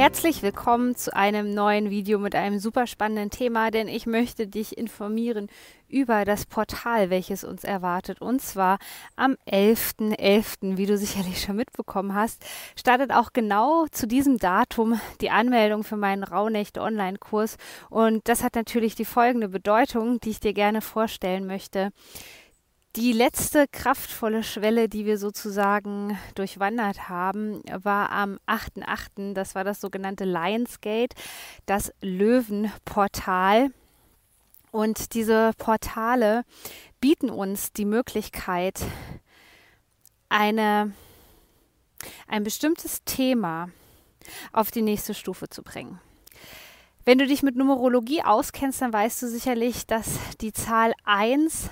Herzlich willkommen zu einem neuen Video mit einem super spannenden Thema, denn ich möchte dich informieren über das Portal, welches uns erwartet. Und zwar am 11.11., .11., wie du sicherlich schon mitbekommen hast, startet auch genau zu diesem Datum die Anmeldung für meinen Rauhnächte Online-Kurs. Und das hat natürlich die folgende Bedeutung, die ich dir gerne vorstellen möchte. Die letzte kraftvolle Schwelle, die wir sozusagen durchwandert haben, war am 8.8., das war das sogenannte Lionsgate, das Löwenportal. Und diese Portale bieten uns die Möglichkeit, eine, ein bestimmtes Thema auf die nächste Stufe zu bringen. Wenn du dich mit Numerologie auskennst, dann weißt du sicherlich, dass die Zahl 1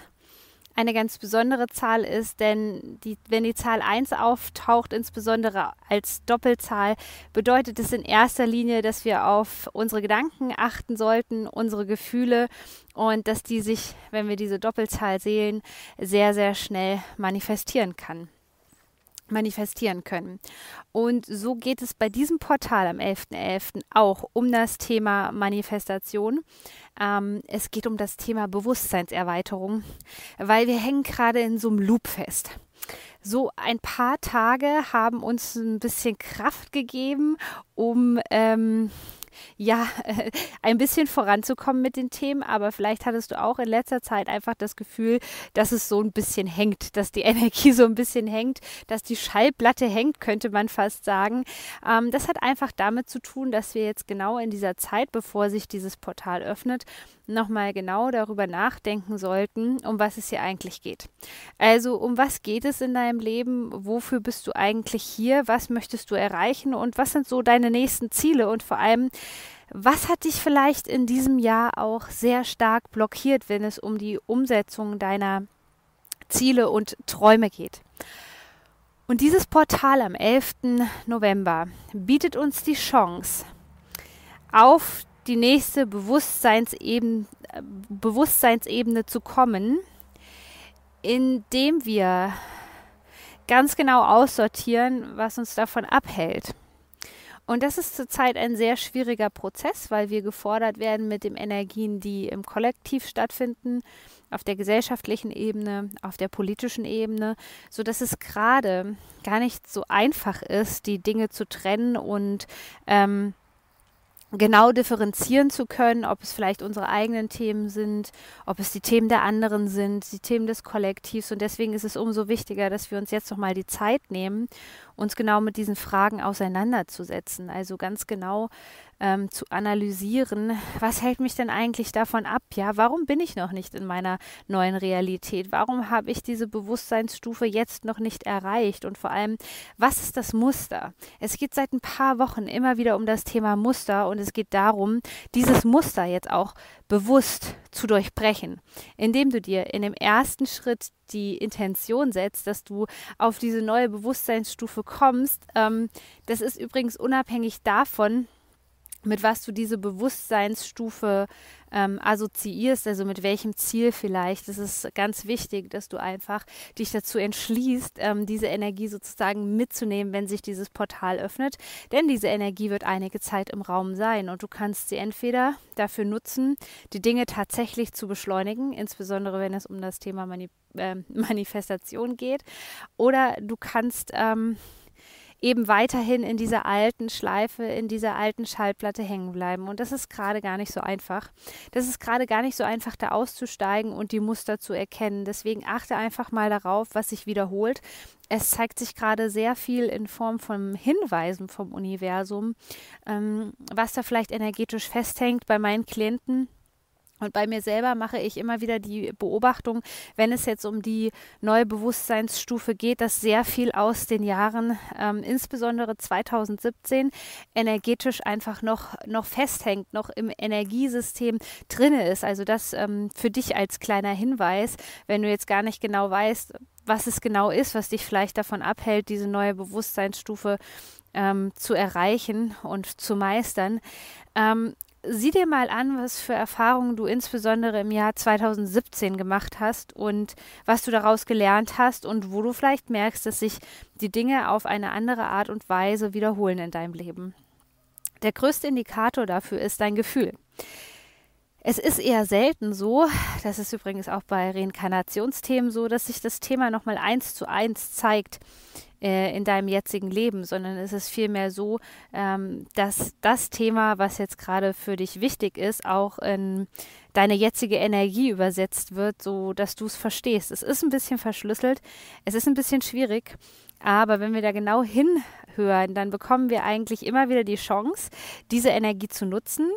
eine ganz besondere Zahl ist, denn die, wenn die Zahl 1 auftaucht, insbesondere als Doppelzahl, bedeutet es in erster Linie, dass wir auf unsere Gedanken achten sollten, unsere Gefühle und dass die sich, wenn wir diese Doppelzahl sehen, sehr, sehr schnell manifestieren kann manifestieren können. Und so geht es bei diesem Portal am 11.11. .11. auch um das Thema Manifestation. Ähm, es geht um das Thema Bewusstseinserweiterung, weil wir hängen gerade in so einem Loop fest. So ein paar Tage haben uns ein bisschen Kraft gegeben, um ähm, ja, äh, ein bisschen voranzukommen mit den Themen, aber vielleicht hattest du auch in letzter Zeit einfach das Gefühl, dass es so ein bisschen hängt, dass die Energie so ein bisschen hängt, dass die Schallplatte hängt, könnte man fast sagen. Ähm, das hat einfach damit zu tun, dass wir jetzt genau in dieser Zeit, bevor sich dieses Portal öffnet, nochmal genau darüber nachdenken sollten, um was es hier eigentlich geht. Also um was geht es in deinem Leben? Wofür bist du eigentlich hier? Was möchtest du erreichen? Und was sind so deine nächsten Ziele? Und vor allem, was hat dich vielleicht in diesem Jahr auch sehr stark blockiert, wenn es um die Umsetzung deiner Ziele und Träume geht? Und dieses Portal am 11. November bietet uns die Chance, auf die nächste Bewusstseinsebene, Bewusstseinsebene zu kommen, indem wir ganz genau aussortieren, was uns davon abhält. Und das ist zurzeit ein sehr schwieriger Prozess, weil wir gefordert werden mit den Energien, die im Kollektiv stattfinden, auf der gesellschaftlichen Ebene, auf der politischen Ebene, so dass es gerade gar nicht so einfach ist, die Dinge zu trennen und ähm, genau differenzieren zu können, ob es vielleicht unsere eigenen Themen sind, ob es die Themen der anderen sind, die Themen des Kollektivs. Und deswegen ist es umso wichtiger, dass wir uns jetzt nochmal die Zeit nehmen, uns genau mit diesen Fragen auseinanderzusetzen. Also ganz genau ähm, zu analysieren, was hält mich denn eigentlich davon ab? Ja, warum bin ich noch nicht in meiner neuen Realität? Warum habe ich diese Bewusstseinsstufe jetzt noch nicht erreicht? Und vor allem, was ist das Muster? Es geht seit ein paar Wochen immer wieder um das Thema Muster und es geht darum, dieses Muster jetzt auch bewusst zu durchbrechen, indem du dir in dem ersten Schritt die Intention setzt, dass du auf diese neue Bewusstseinsstufe kommst. Ähm, das ist übrigens unabhängig davon, mit was du diese Bewusstseinsstufe ähm, assoziierst, also mit welchem Ziel vielleicht. Es ist ganz wichtig, dass du einfach dich dazu entschließt, ähm, diese Energie sozusagen mitzunehmen, wenn sich dieses Portal öffnet. Denn diese Energie wird einige Zeit im Raum sein und du kannst sie entweder dafür nutzen, die Dinge tatsächlich zu beschleunigen, insbesondere wenn es um das Thema Mani äh, Manifestation geht, oder du kannst ähm, eben weiterhin in dieser alten Schleife, in dieser alten Schallplatte hängen bleiben. Und das ist gerade gar nicht so einfach. Das ist gerade gar nicht so einfach, da auszusteigen und die Muster zu erkennen. Deswegen achte einfach mal darauf, was sich wiederholt. Es zeigt sich gerade sehr viel in Form von Hinweisen vom Universum, ähm, was da vielleicht energetisch festhängt bei meinen Klienten Und bei mir selber mache ich immer wieder die Beobachtung, wenn es jetzt um die neue Bewusstseinsstufe geht, dass sehr viel aus den Jahren, ähm, insbesondere 2017, energetisch einfach noch, noch festhängt, noch im Energiesystem drinne ist. Also das ähm, für dich als kleiner Hinweis, wenn du jetzt gar nicht genau weißt, was es genau ist, was dich vielleicht davon abhält, diese neue Bewusstseinsstufe ähm, zu erreichen und zu meistern. Ähm, sieh dir mal an, was für Erfahrungen du insbesondere im Jahr 2017 gemacht hast und was du daraus gelernt hast und wo du vielleicht merkst, dass sich die Dinge auf eine andere Art und Weise wiederholen in deinem Leben. Der größte Indikator dafür ist dein Gefühl. Es ist eher selten so, das ist übrigens auch bei Reinkarnationsthemen so, dass sich das Thema nochmal eins zu eins zeigt äh, in deinem jetzigen Leben, sondern es ist vielmehr so, ähm, dass das Thema, was jetzt gerade für dich wichtig ist, auch in deine jetzige Energie übersetzt wird, so dass du es verstehst. Es ist ein bisschen verschlüsselt, es ist ein bisschen schwierig, aber wenn wir da genau hinhören, dann bekommen wir eigentlich immer wieder die Chance, diese Energie zu nutzen.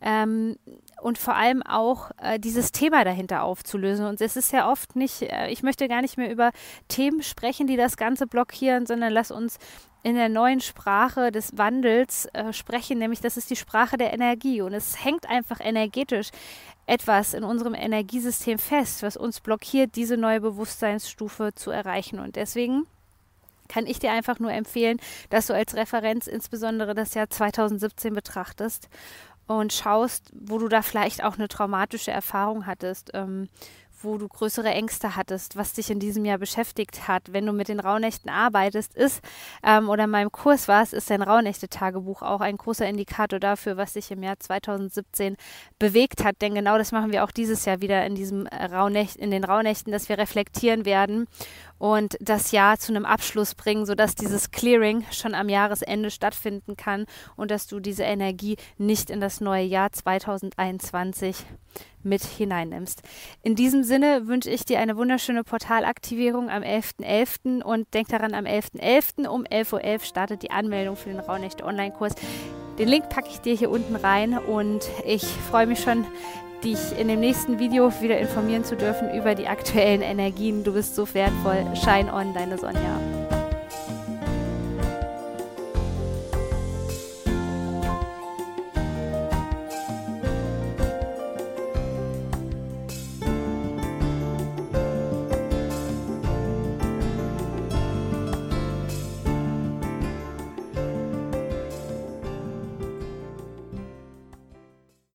Ähm, und vor allem auch äh, dieses Thema dahinter aufzulösen. Und es ist ja oft nicht, äh, ich möchte gar nicht mehr über Themen sprechen, die das Ganze blockieren, sondern lass uns in der neuen Sprache des Wandels äh, sprechen, nämlich das ist die Sprache der Energie. Und es hängt einfach energetisch etwas in unserem Energiesystem fest, was uns blockiert, diese neue Bewusstseinsstufe zu erreichen. Und deswegen kann ich dir einfach nur empfehlen, dass du als Referenz insbesondere das Jahr 2017 betrachtest und schaust, wo du da vielleicht auch eine traumatische Erfahrung hattest, ähm, wo du größere Ängste hattest, was dich in diesem Jahr beschäftigt hat, wenn du mit den Rauhnächten arbeitest, ist ähm, oder in meinem Kurs warst, ist dein Rauhnächte-Tagebuch auch ein großer Indikator dafür, was dich im Jahr 2017 bewegt hat. Denn genau das machen wir auch dieses Jahr wieder in diesem Rauhnächt, in den Rauhnächten, dass wir reflektieren werden und das Jahr zu einem Abschluss bringen, sodass dieses Clearing schon am Jahresende stattfinden kann und dass du diese Energie nicht in das neue Jahr 2021 mit hineinnimmst. In diesem Sinne wünsche ich dir eine wunderschöne Portalaktivierung am 11.11. .11. und denk daran, am 11.11. .11. um 11.11 Uhr .11 startet die Anmeldung für den Rauhnächte Online-Kurs. Den Link packe ich dir hier unten rein und ich freue mich schon, dich in dem nächsten Video wieder informieren zu dürfen über die aktuellen Energien. Du bist so wertvoll. Shine on, deine Sonja.